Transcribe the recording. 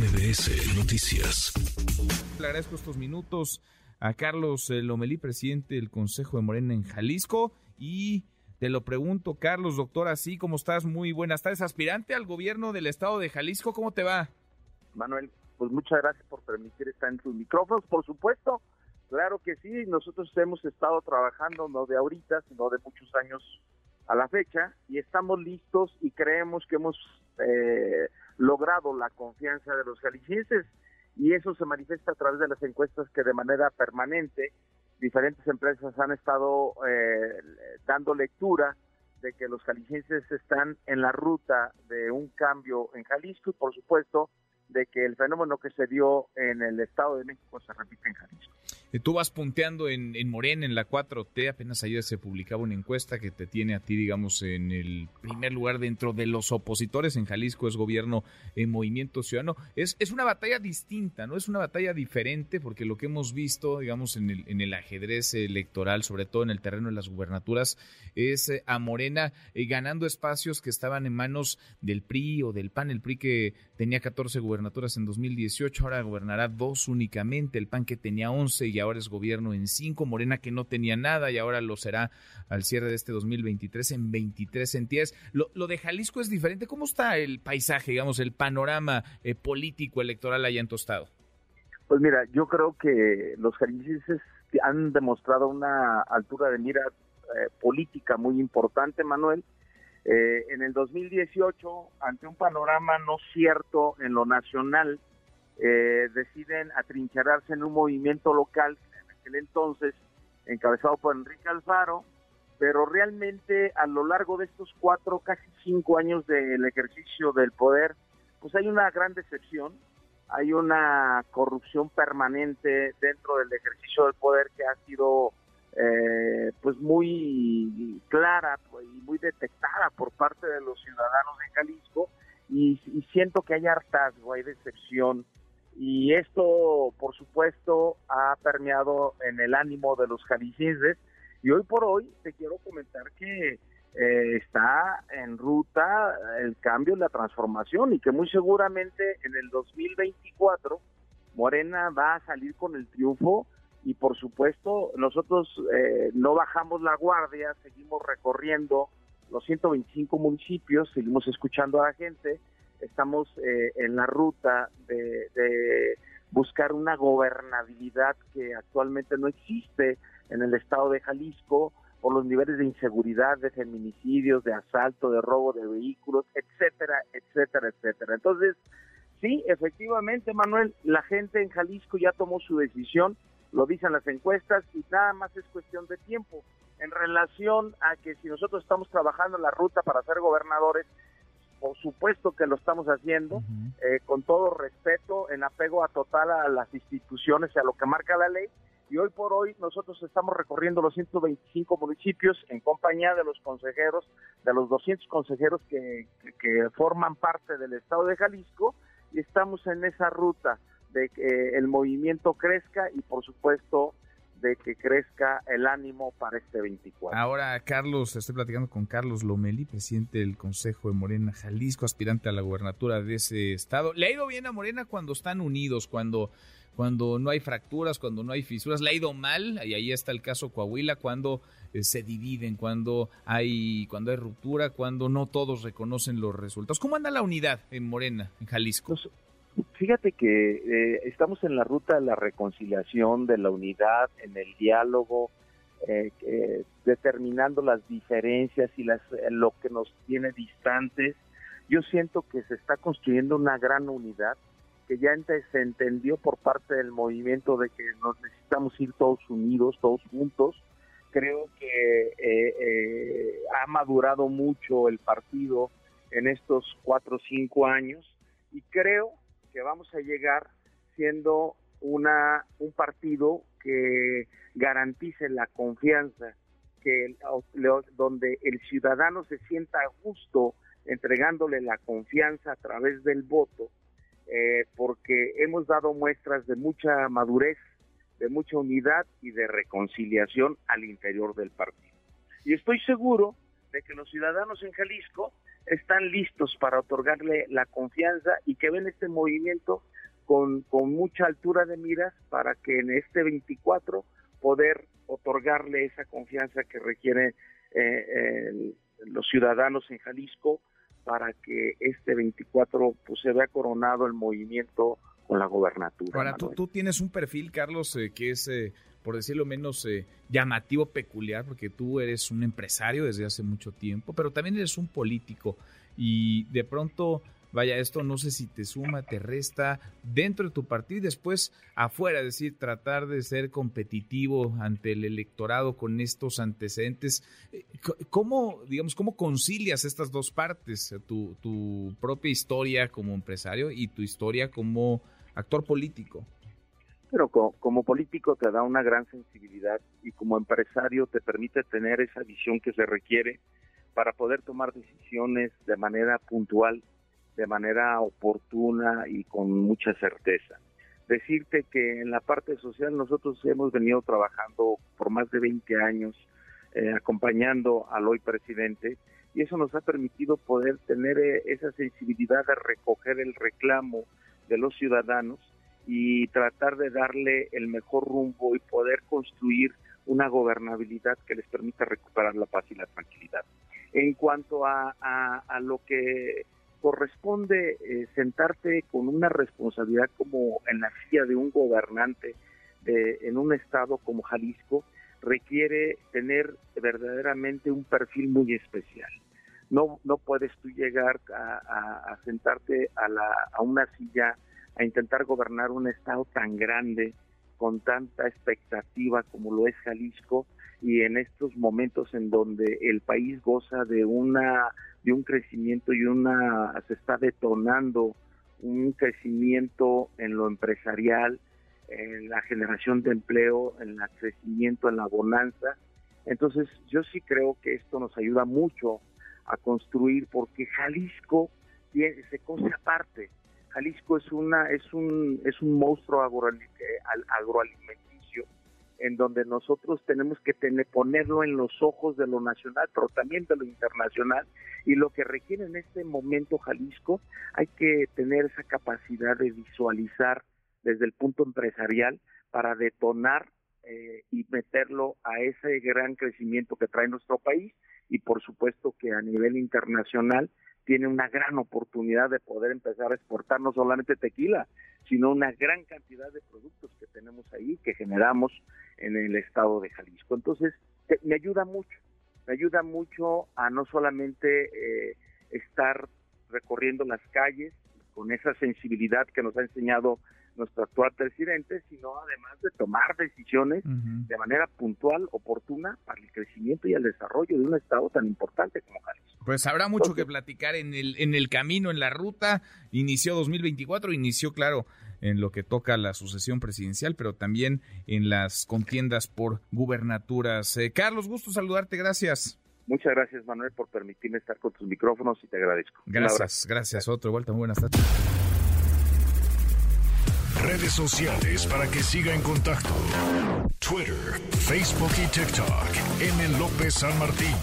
MBS Noticias. Le agradezco estos minutos a Carlos eh, Lomelí, presidente del Consejo de Morena en Jalisco. Y te lo pregunto, Carlos, doctor, así como estás, muy buenas tardes. Aspirante al gobierno del estado de Jalisco, ¿cómo te va? Manuel, pues muchas gracias por permitir estar en tus micrófonos, por supuesto. Claro que sí, nosotros hemos estado trabajando no de ahorita, sino de muchos años a la fecha y estamos listos y creemos que hemos eh, logrado la confianza de los jaliscienses y eso se manifiesta a través de las encuestas que de manera permanente diferentes empresas han estado eh, dando lectura de que los jaliscienses están en la ruta de un cambio en Jalisco y por supuesto de que el fenómeno que se dio en el Estado de México se repite en Jalisco. Eh, tú vas punteando en, en Morena, en la 4T, apenas ayer se publicaba una encuesta que te tiene a ti, digamos, en el primer lugar dentro de los opositores en Jalisco, es gobierno en Movimiento Ciudadano. Es, es una batalla distinta, ¿no? Es una batalla diferente porque lo que hemos visto, digamos, en el, en el ajedrez electoral, sobre todo en el terreno de las gubernaturas, es eh, a Morena eh, ganando espacios que estaban en manos del PRI o del PAN, el PRI que tenía 14 gubernaturas en 2018, ahora gobernará dos únicamente, el PAN que tenía 11 y ahora es gobierno en cinco, Morena que no tenía nada y ahora lo será al cierre de este 2023 en 23 entidades. Lo, lo de Jalisco es diferente. ¿Cómo está el paisaje, digamos, el panorama eh, político electoral allá en Tostado? Pues mira, yo creo que los jaliscienses han demostrado una altura de mira eh, política muy importante, Manuel. Eh, en el 2018, ante un panorama no cierto en lo nacional, eh, deciden atrincherarse en un movimiento local, en aquel entonces encabezado por Enrique Alfaro, pero realmente a lo largo de estos cuatro, casi cinco años del ejercicio del poder, pues hay una gran decepción, hay una corrupción permanente dentro del ejercicio del poder que ha sido eh, pues muy clara detectada por parte de los ciudadanos de Jalisco y, siento que hay hartazgo, hay decepción, y esto, por supuesto, ha permeado en el ánimo de los jaliscienses. Y hoy por hoy te quiero comentar que eh, está en ruta el cambio la transformación y que muy seguramente en el 2024 Morena va a salir con el triunfo y por supuesto nosotros eh, no bajamos la guardia, seguimos recorriendo los 125 municipios, seguimos escuchando a la gente estamos eh, en la ruta de, buscar una gobernabilidad que actualmente no existe en el estado de Jalisco por los niveles de inseguridad, de feminicidios, de asalto, de robo de vehículos, etcétera, etcétera, etcétera. Entonces, sí, efectivamente, Manuel, la gente en Jalisco ya tomó su decisión, lo dicen las encuestas, y nada más es cuestión de tiempo. En relación a que si nosotros estamos trabajando en la ruta para ser gobernadores, por supuesto que lo estamos haciendo eh, con todo respeto, en apego a total a las instituciones y a lo que marca la ley. Y hoy por hoy nosotros estamos recorriendo los 125 municipios en compañía de los consejeros, de los 200 consejeros que, que forman parte del estado de Jalisco y estamos en esa ruta de que el movimiento crezca y por supuesto de que crezca el ánimo para este 24. Ahora, Carlos, estoy platicando con Carlos Lomeli, presidente del Consejo de Morena Jalisco, aspirante a la gubernatura de ese estado. Le ha ido bien a Morena cuando están unidos, cuando, cuando no hay fracturas, cuando no hay fisuras. Le ha ido mal, y ahí está el caso Coahuila, cuando eh, se dividen, cuando hay, cuando hay ruptura, cuando no todos reconocen los resultados. ¿Cómo anda la unidad en Morena, en Jalisco? Pues, Fíjate que eh, estamos en la ruta de la reconciliación, de la unidad, en el diálogo, eh, eh, determinando las diferencias y las, lo que nos tiene distantes. Yo siento que se está construyendo una gran unidad, que ya se entendió por parte del movimiento de que nos necesitamos ir todos unidos, todos juntos. Creo que ha madurado mucho el partido en estos cuatro o cinco años y creo que vamos a llegar siendo una un partido que garantice la confianza, que donde el ciudadano se sienta justo entregándole la confianza a través del voto, eh, porque hemos dado muestras de mucha madurez, de mucha unidad y de reconciliación al interior del partido. Y estoy seguro de que los ciudadanos en Jalisco están listos para otorgarle la confianza y que ven este movimiento con, con mucha altura de miras para que en este 24 poder otorgarle esa confianza que requiere eh, los ciudadanos en Jalisco para que este 24 pues, se vea coronado el movimiento con la gobernatura. Ahora, tú, tú, tienes un perfil, Carlos, eh, que es, eh, por decirlo menos, llamativo, peculiar, porque tú eres un empresario desde hace mucho tiempo, pero también eres un político y de pronto vaya, esto no sé si te suma, te resta dentro de tu partido y después afuera, es decir, tratar de ser competitivo ante el electorado con estos antecedentes. Eh, ¿Cómo, digamos, cómo concilias estas dos partes, tu, tu propia historia como empresario y tu historia como actor político? Pero como, político te da una gran sensibilidad y como empresario te permite tener esa visión que se requiere para poder tomar decisiones de manera puntual de manera oportuna y con mucha certeza. Decirte que en la parte social nosotros hemos venido trabajando por más de 20 años eh, acompañando al hoy presidente y eso nos ha permitido poder tener eh, esa sensibilidad de recoger el reclamo de los ciudadanos y tratar de darle el mejor rumbo y poder construir una gobernabilidad que les permita recuperar la paz y la tranquilidad. En cuanto a, a lo que corresponde eh, sentarte con una responsabilidad como en la silla de un gobernante en un estado como Jalisco requiere tener verdaderamente un perfil muy especial. No, no puedes tú llegar a, sentarte a, la, a una silla a intentar gobernar un estado tan grande, con tanta expectativa como lo es Jalisco, y en estos momentos en donde el país goza de una de un crecimiento y una se está detonando un crecimiento en lo empresarial, en la generación de empleo, en el crecimiento, en la bonanza. Entonces, yo sí creo que esto nos ayuda mucho a construir porque Jalisco tiene, se cose aparte. Jalisco es una es un es un monstruo agroalimentario en donde nosotros tenemos que tener, ponerlo en los ojos de lo nacional, pero también de lo internacional. Y lo que requiere en este momento Jalisco, hay que tener esa capacidad de visualizar desde el punto empresarial para detonar eh, y meterlo a ese gran crecimiento que trae nuestro país y por supuesto que a nivel internacional tiene una gran oportunidad de poder empezar a exportar no solamente tequila, sino una gran cantidad de productos que tenemos ahí, que generamos en el estado de Jalisco. Entonces, me ayuda mucho, me ayuda mucho a no solamente eh, estar recorriendo las calles con esa sensibilidad que nos ha enseñado nuestro actual presidente, sino además de tomar decisiones de manera puntual, oportuna, para el crecimiento y el desarrollo de un Estado tan importante como Jalisco. Pues habrá mucho que platicar en el, en el camino, en la ruta. Inició 2024, inició, claro, en lo que toca la sucesión presidencial, pero también en las contiendas por gubernaturas. Eh, Carlos, gusto saludarte, gracias. Muchas gracias, Manuel, por permitirme estar con tus micrófonos y te agradezco. Gracias, gracias. Otra vuelta, muy buenas tardes. Redes sociales para que siga en contacto: Twitter, Facebook y TikTok. M. López San Martín.